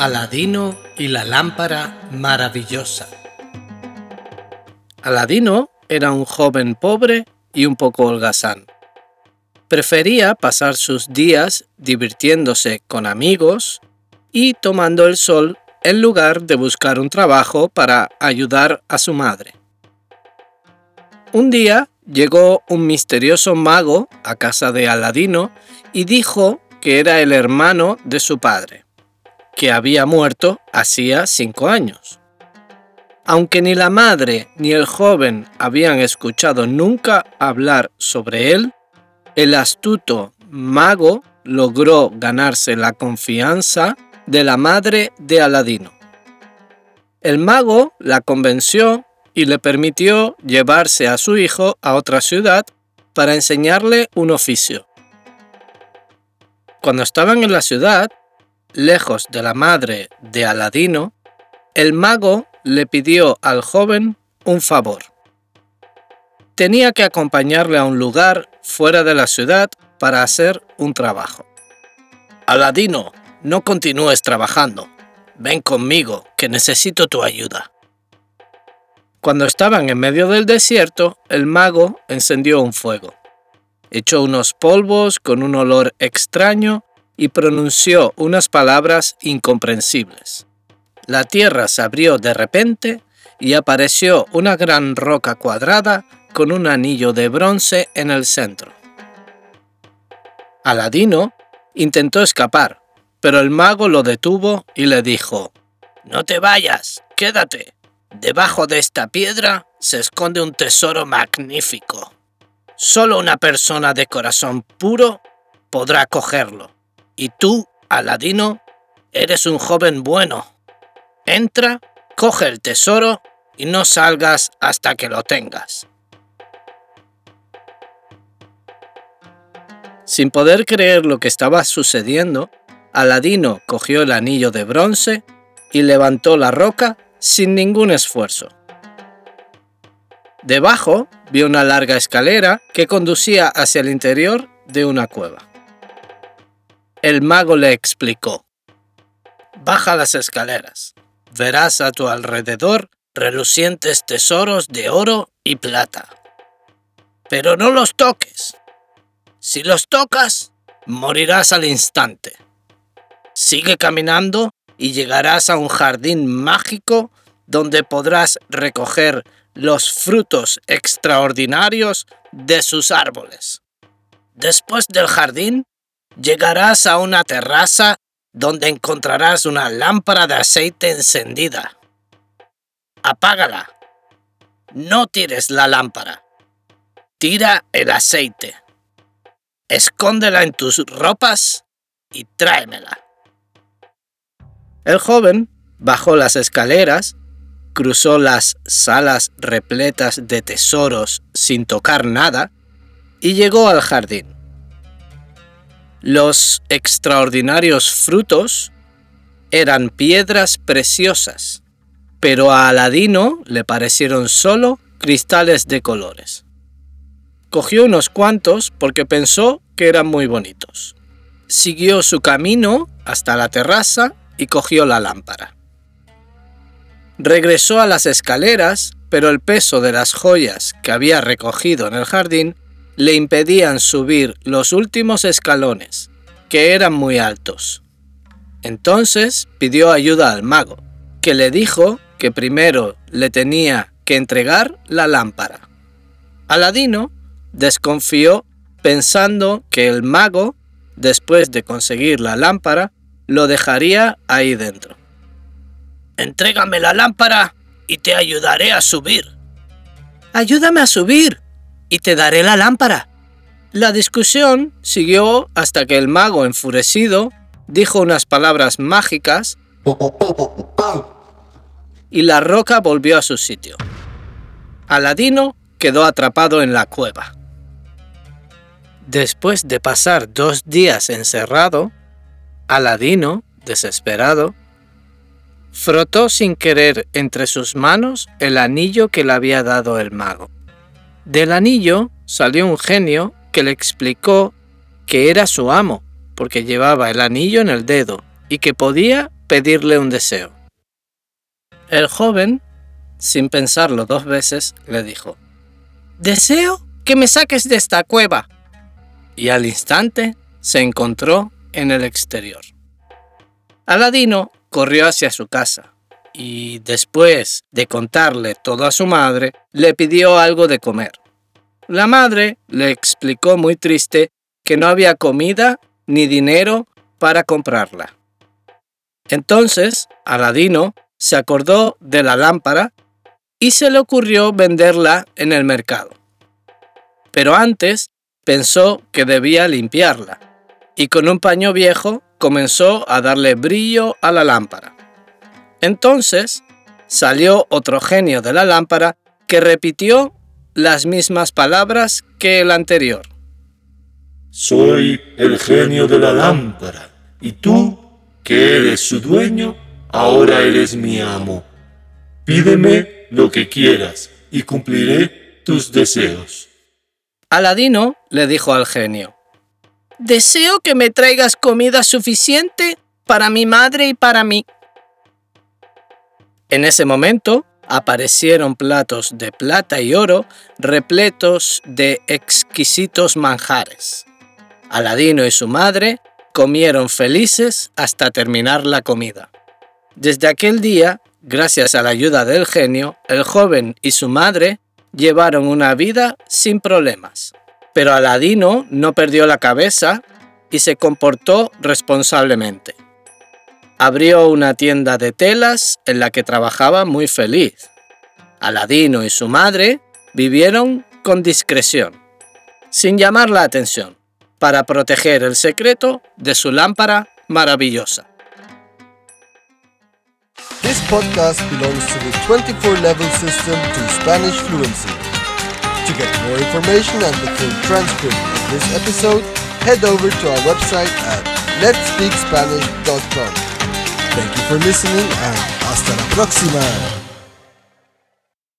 Aladino y la lámpara maravillosa. Aladino era un joven pobre y un poco holgazán. Prefería pasar sus días divirtiéndose con amigos y tomando el sol en lugar de buscar un trabajo para ayudar a su madre. Un día llegó un misterioso mago a casa de Aladino y dijo que era el hermano de su padre que había muerto hacía cinco años. Aunque ni la madre ni el joven habían escuchado nunca hablar sobre él, el astuto mago logró ganarse la confianza de la madre de Aladino. El mago la convenció y le permitió llevarse a su hijo a otra ciudad para enseñarle un oficio. Cuando estaban en la ciudad, lejos de la madre de Aladino, el mago le pidió al joven un favor. Tenía que acompañarle a un lugar fuera de la ciudad para hacer un trabajo. Aladino, no continúes trabajando. Ven conmigo, que necesito tu ayuda. Cuando estaban en medio del desierto, el mago encendió un fuego. Echó unos polvos con un olor extraño y pronunció unas palabras incomprensibles. La tierra se abrió de repente y apareció una gran roca cuadrada con un anillo de bronce en el centro. Aladino intentó escapar, pero el mago lo detuvo y le dijo, No te vayas, quédate. Debajo de esta piedra se esconde un tesoro magnífico. Solo una persona de corazón puro podrá cogerlo. Y tú, Aladino, eres un joven bueno. Entra, coge el tesoro y no salgas hasta que lo tengas. Sin poder creer lo que estaba sucediendo, Aladino cogió el anillo de bronce y levantó la roca sin ningún esfuerzo. Debajo vio una larga escalera que conducía hacia el interior de una cueva. El mago le explicó, Baja las escaleras, verás a tu alrededor relucientes tesoros de oro y plata. Pero no los toques. Si los tocas, morirás al instante. Sigue caminando y llegarás a un jardín mágico donde podrás recoger los frutos extraordinarios de sus árboles. Después del jardín, llegarás a una terraza donde encontrarás una lámpara de aceite encendida. Apágala. No tires la lámpara. Tira el aceite. Escóndela en tus ropas y tráemela. El joven bajó las escaleras, cruzó las salas repletas de tesoros sin tocar nada y llegó al jardín. Los extraordinarios frutos eran piedras preciosas, pero a Aladino le parecieron solo cristales de colores. Cogió unos cuantos porque pensó que eran muy bonitos. Siguió su camino hasta la terraza y cogió la lámpara. Regresó a las escaleras, pero el peso de las joyas que había recogido en el jardín le impedían subir los últimos escalones, que eran muy altos. Entonces pidió ayuda al mago, que le dijo que primero le tenía que entregar la lámpara. Aladino desconfió pensando que el mago, después de conseguir la lámpara, lo dejaría ahí dentro. Entrégame la lámpara y te ayudaré a subir. Ayúdame a subir, y te daré la lámpara. La discusión siguió hasta que el mago, enfurecido, dijo unas palabras mágicas y la roca volvió a su sitio. Aladino quedó atrapado en la cueva. Después de pasar dos días encerrado, Aladino, desesperado, frotó sin querer entre sus manos el anillo que le había dado el mago. Del anillo salió un genio que le explicó que era su amo, porque llevaba el anillo en el dedo y que podía pedirle un deseo. El joven, sin pensarlo dos veces, le dijo, Deseo que me saques de esta cueva. Y al instante se encontró en el exterior. Aladino corrió hacia su casa y después de contarle todo a su madre, le pidió algo de comer. La madre le explicó muy triste que no había comida ni dinero para comprarla. Entonces, Aladino se acordó de la lámpara y se le ocurrió venderla en el mercado. Pero antes pensó que debía limpiarla y con un paño viejo comenzó a darle brillo a la lámpara. Entonces salió otro genio de la lámpara que repitió las mismas palabras que el anterior. Soy el genio de la lámpara, y tú, que eres su dueño, ahora eres mi amo. Pídeme lo que quieras y cumpliré tus deseos. Aladino le dijo al genio, Deseo que me traigas comida suficiente para mi madre y para mí. En ese momento aparecieron platos de plata y oro repletos de exquisitos manjares. Aladino y su madre comieron felices hasta terminar la comida. Desde aquel día, gracias a la ayuda del genio, el joven y su madre llevaron una vida sin problemas. Pero Aladino no perdió la cabeza y se comportó responsablemente. Abrió una tienda de telas en la que trabajaba muy feliz. Aladino y su madre vivieron con discreción, sin llamar la atención, para proteger el secreto de su lámpara maravillosa. This podcast belongs to the 24 level system to Spanish fluency. To get more information and the full transcript of this episode, head over to our website at letspeakspanish.com. Thank you for listening and hasta la próxima!